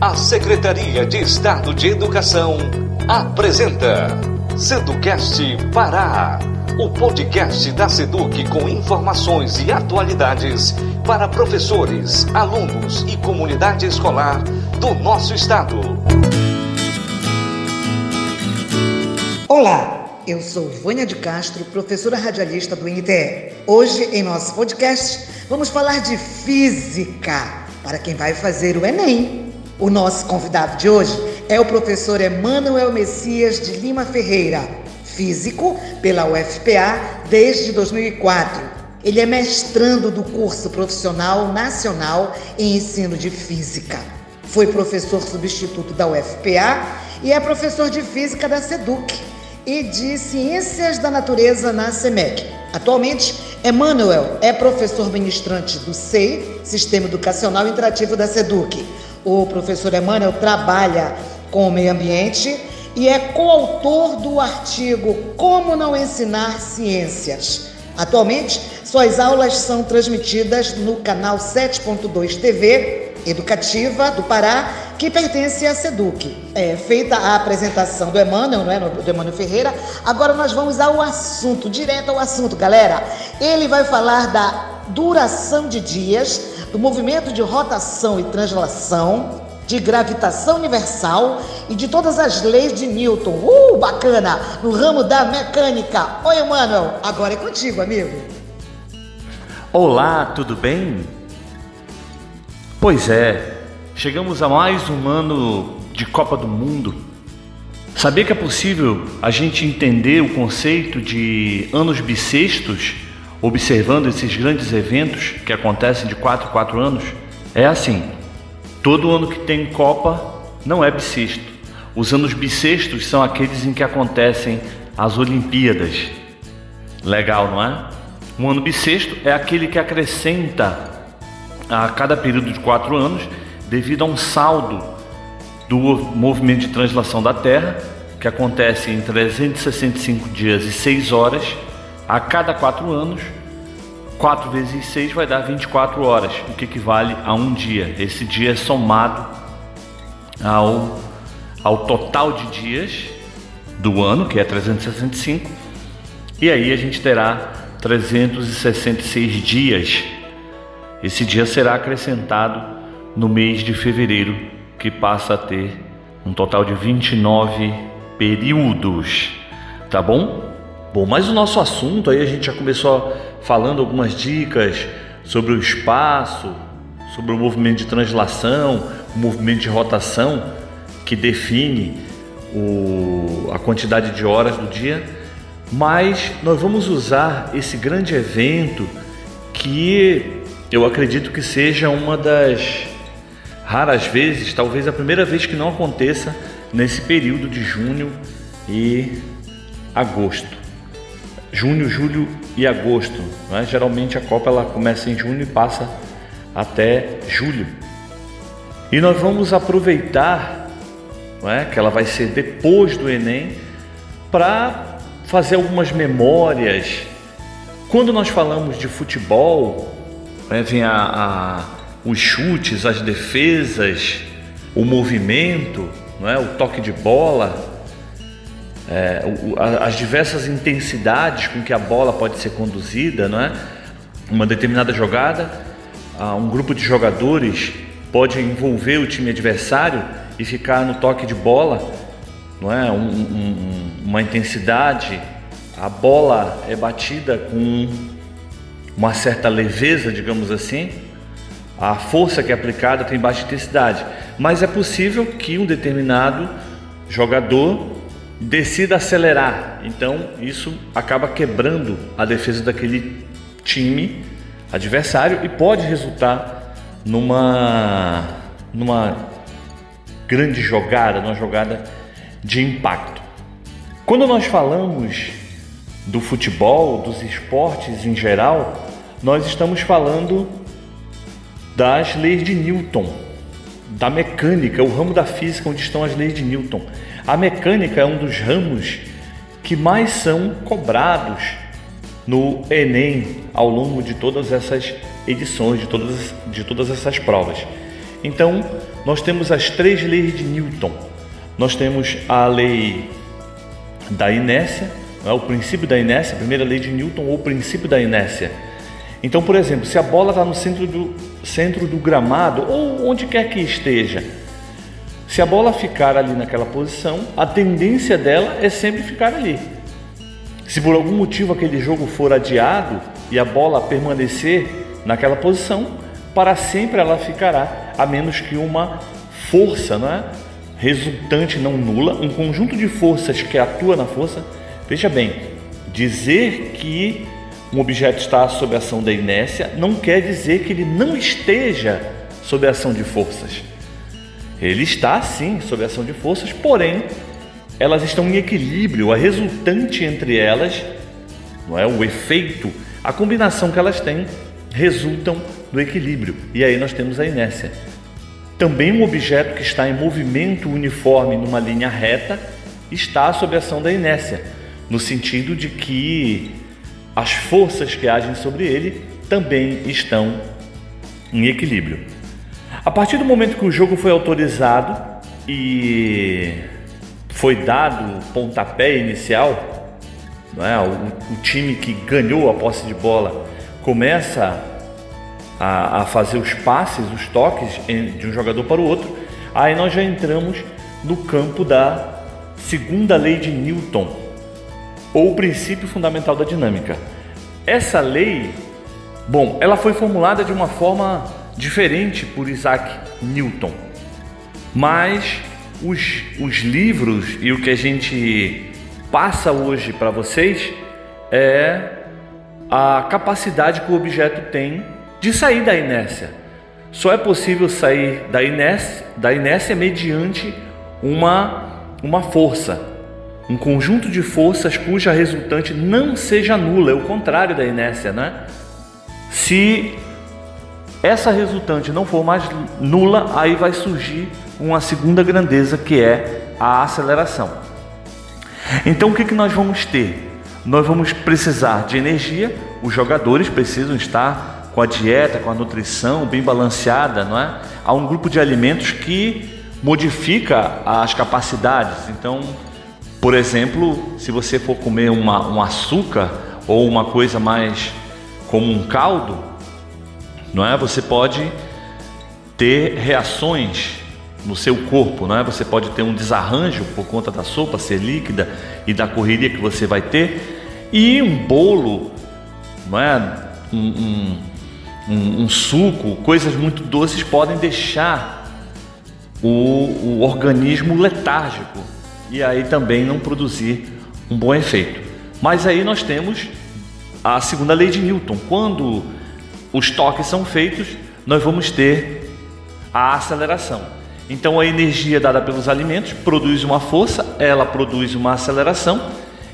A Secretaria de Estado de Educação apresenta Seducast Pará, o podcast da Seduc com informações e atualidades para professores, alunos e comunidade escolar do nosso estado. Olá, eu sou Vânia de Castro, professora radialista do INTE. Hoje, em nosso podcast, vamos falar de física para quem vai fazer o Enem. O nosso convidado de hoje é o professor Emanuel Messias de Lima Ferreira, físico pela UFPA desde 2004. Ele é mestrando do curso profissional nacional em ensino de física. Foi professor substituto da UFPA e é professor de física da SEDUC e de Ciências da Natureza na SEMEC. Atualmente, Emmanuel é professor ministrante do SEI, Sistema Educacional Interativo da SEDUC. O professor Emmanuel trabalha com o meio ambiente e é coautor do artigo Como Não Ensinar Ciências. Atualmente, suas aulas são transmitidas no canal 7.2 TV Educativa do Pará, que pertence à SEDUC. É, feita a apresentação do Emmanuel, não é, do Emmanuel Ferreira, agora nós vamos ao assunto, direto ao assunto, galera. Ele vai falar da duração de dias, do movimento de rotação e translação, de gravitação universal e de todas as leis de Newton. Uh, bacana! No ramo da mecânica. Oi, Emmanuel, agora é contigo, amigo. Olá, tudo bem? Pois é, chegamos a mais um ano de Copa do Mundo. Sabia que é possível a gente entender o conceito de anos bissextos, observando esses grandes eventos que acontecem de 4 em 4 anos? É assim: todo ano que tem Copa não é bissexto. Os anos bissextos são aqueles em que acontecem as Olimpíadas. Legal, não é? Um ano bissexto é aquele que acrescenta a cada período de quatro anos, devido a um saldo do movimento de translação da Terra, que acontece em 365 dias e 6 horas, a cada quatro anos, 4 vezes 6 vai dar 24 horas, o que equivale a um dia. Esse dia é somado ao, ao total de dias do ano, que é 365, e aí a gente terá 366 dias esse dia será acrescentado no mês de fevereiro, que passa a ter um total de 29 períodos, tá bom? Bom, mas o nosso assunto aí a gente já começou falando algumas dicas sobre o espaço, sobre o movimento de translação, o movimento de rotação que define o, a quantidade de horas do dia, mas nós vamos usar esse grande evento que eu acredito que seja uma das raras vezes, talvez a primeira vez que não aconteça nesse período de junho e agosto. Junho, julho e agosto. Né? Geralmente a Copa ela começa em junho e passa até julho. E nós vamos aproveitar é, que ela vai ser depois do Enem para fazer algumas memórias. Quando nós falamos de futebol, né, vem a, a, os chutes, as defesas, o movimento, não é? o toque de bola, é, as diversas intensidades com que a bola pode ser conduzida, não é? uma determinada jogada, um grupo de jogadores pode envolver o time adversário e ficar no toque de bola, não é? Um, um, uma intensidade, a bola é batida com uma certa leveza, digamos assim, a força que é aplicada tem baixa intensidade, mas é possível que um determinado jogador decida acelerar. Então, isso acaba quebrando a defesa daquele time adversário e pode resultar numa numa grande jogada, numa jogada de impacto. Quando nós falamos do futebol, dos esportes em geral, nós estamos falando das leis de Newton, da mecânica, o ramo da física onde estão as leis de Newton. A mecânica é um dos ramos que mais são cobrados no Enem ao longo de todas essas edições, de todas, de todas essas provas. Então, nós temos as três leis de Newton. Nós temos a lei da inércia, é? o princípio da inércia, a primeira lei de Newton ou o princípio da inércia. Então, por exemplo, se a bola está no centro do, centro do gramado ou onde quer que esteja, se a bola ficar ali naquela posição, a tendência dela é sempre ficar ali. Se por algum motivo aquele jogo for adiado e a bola permanecer naquela posição, para sempre ela ficará, a menos que uma força não é? resultante não nula, um conjunto de forças que atua na força. Veja bem, dizer que um objeto está sob ação da inércia não quer dizer que ele não esteja sob ação de forças. Ele está sim sob ação de forças, porém elas estão em equilíbrio, a resultante entre elas, não é o efeito, a combinação que elas têm resultam do equilíbrio. E aí nós temos a inércia. Também um objeto que está em movimento uniforme numa linha reta está sob a ação da inércia, no sentido de que as forças que agem sobre ele também estão em equilíbrio. A partir do momento que o jogo foi autorizado e foi dado o pontapé inicial, não é? o, o time que ganhou a posse de bola começa a, a fazer os passes, os toques de um jogador para o outro, aí nós já entramos no campo da segunda lei de Newton, ou princípio fundamental da dinâmica. Essa lei, bom, ela foi formulada de uma forma diferente por Isaac Newton, mas os, os livros e o que a gente passa hoje para vocês é a capacidade que o objeto tem de sair da inércia. Só é possível sair da inércia, da inércia mediante uma, uma força, um conjunto de forças cuja resultante não seja nula, é o contrário da inércia, né? Se essa resultante não for mais nula, aí vai surgir uma segunda grandeza que é a aceleração. Então o que, que nós vamos ter? Nós vamos precisar de energia, os jogadores precisam estar com a dieta, com a nutrição bem balanceada, não é? Há um grupo de alimentos que modifica as capacidades. Então, por exemplo, se você for comer uma, um açúcar ou uma coisa mais como um caldo, não é? Você pode ter reações no seu corpo, não é? Você pode ter um desarranjo por conta da sopa ser líquida e da correria que você vai ter. E um bolo, não é? Um, um, um, um suco, coisas muito doces podem deixar o, o organismo letárgico e aí também não produzir um bom efeito. Mas aí nós temos a segunda lei de Newton. Quando os toques são feitos, nós vamos ter a aceleração. Então a energia dada pelos alimentos produz uma força, ela produz uma aceleração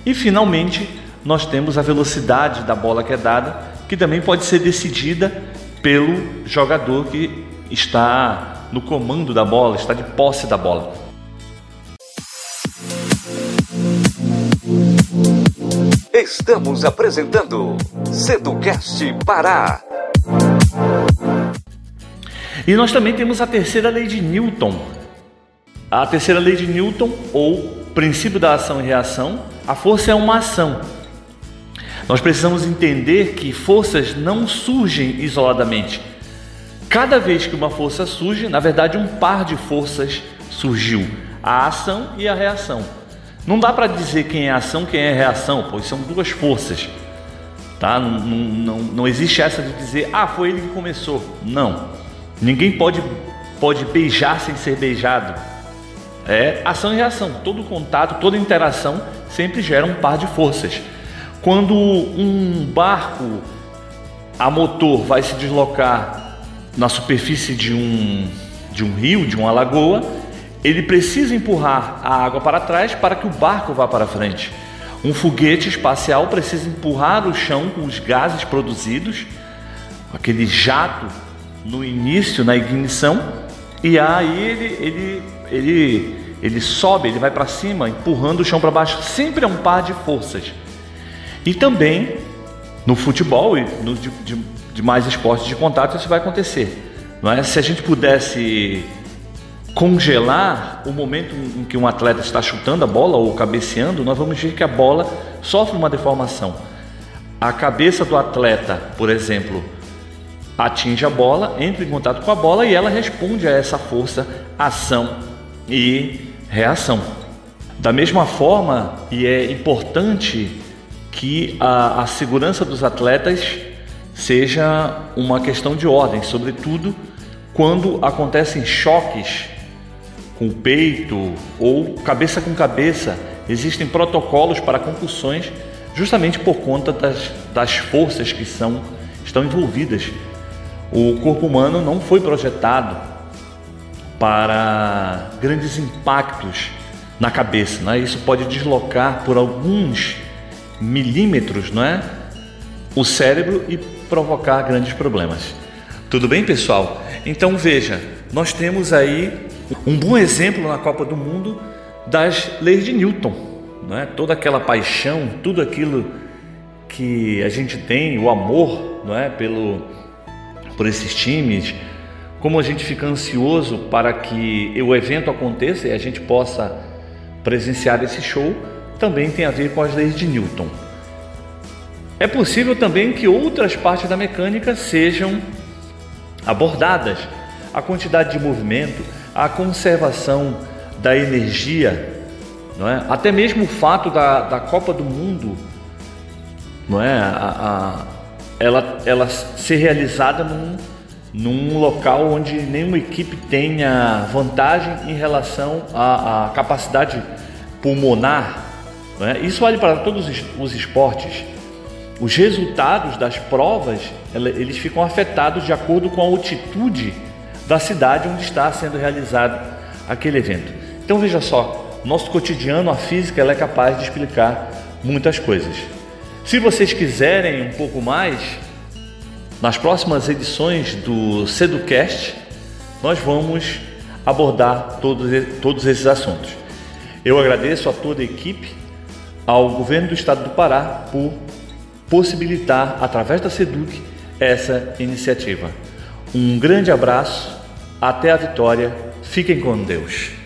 e finalmente nós temos a velocidade da bola que é dada que também pode ser decidida pelo jogador que está no comando da bola, está de posse da bola. Estamos apresentando Seducast Pará. E nós também temos a terceira lei de Newton. A terceira lei de Newton, ou princípio da ação e reação, a força é uma ação. Nós precisamos entender que forças não surgem isoladamente. Cada vez que uma força surge, na verdade, um par de forças surgiu: a ação e a reação. Não dá para dizer quem é ação, quem é reação, pois são duas forças. Tá? Não, não, não existe essa de dizer, ah, foi ele que começou. Não. Ninguém pode, pode beijar sem ser beijado. É ação e reação. Todo contato, toda interação sempre gera um par de forças. Quando um barco a motor vai se deslocar na superfície de um, de um rio, de uma lagoa, ele precisa empurrar a água para trás para que o barco vá para frente. Um foguete espacial precisa empurrar o chão com os gases produzidos, aquele jato no início, na ignição, e aí ele, ele, ele, ele sobe, ele vai para cima, empurrando o chão para baixo. Sempre é um par de forças. E também no futebol e nos demais esportes de contato isso vai acontecer. Não é? Se a gente pudesse congelar o momento em que um atleta está chutando a bola ou cabeceando, nós vamos ver que a bola sofre uma deformação. A cabeça do atleta, por exemplo, atinge a bola, entra em contato com a bola e ela responde a essa força, ação e reação. Da mesma forma, e é importante que a, a segurança dos atletas seja uma questão de ordem, sobretudo quando acontecem choques com o peito ou cabeça com cabeça. Existem protocolos para concussões justamente por conta das, das forças que são, estão envolvidas. O corpo humano não foi projetado para grandes impactos na cabeça, né? isso pode deslocar por alguns milímetros não é? o cérebro e provocar grandes problemas. Tudo bem, pessoal? Então veja, nós temos aí um bom exemplo na Copa do Mundo das leis de Newton, não é? Toda aquela paixão, tudo aquilo que a gente tem, o amor, não é, pelo por esses times, como a gente fica ansioso para que o evento aconteça e a gente possa presenciar esse show, também tem a ver com as leis de Newton. É possível também que outras partes da mecânica sejam abordadas. A quantidade de movimento, a conservação da energia, não é? até mesmo o fato da, da Copa do Mundo, não é? A, a, ela, ela ser realizada num, num local onde nenhuma equipe tenha vantagem em relação à, à capacidade pulmonar. É? Isso vale para todos os esportes. Os resultados das provas eles ficam afetados de acordo com a altitude da cidade onde está sendo realizado aquele evento. Então veja só, nosso cotidiano, a física, ela é capaz de explicar muitas coisas. Se vocês quiserem um pouco mais, nas próximas edições do Seducast, nós vamos abordar todos, todos esses assuntos. Eu agradeço a toda a equipe, ao governo do estado do Pará por possibilitar, através da SEDUC, essa iniciativa. Um grande abraço, até a vitória, fiquem com Deus.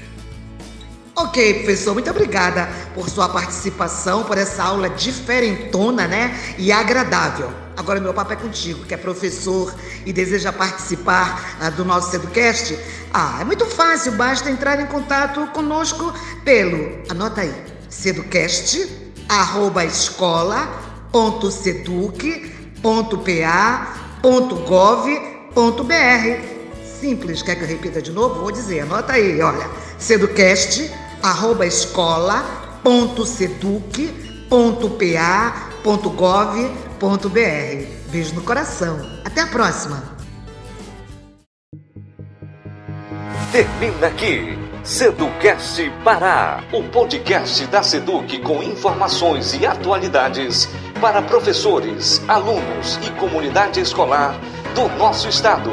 Ok, professor, muito obrigada por sua participação, por essa aula diferentona, né? E agradável. Agora meu papo é contigo, que é professor e deseja participar ah, do nosso Seducast. Ah, é muito fácil, basta entrar em contato conosco pelo, anota aí, seducast. Simples, quer que eu repita de novo? Vou dizer, anota aí, olha. Seducast, arroba escola.seduc.pa.gov.br. Beijo no coração. Até a próxima. Termina aqui. Seducast Pará, o podcast da Seduc com informações e atualidades para professores, alunos e comunidade escolar do nosso estado.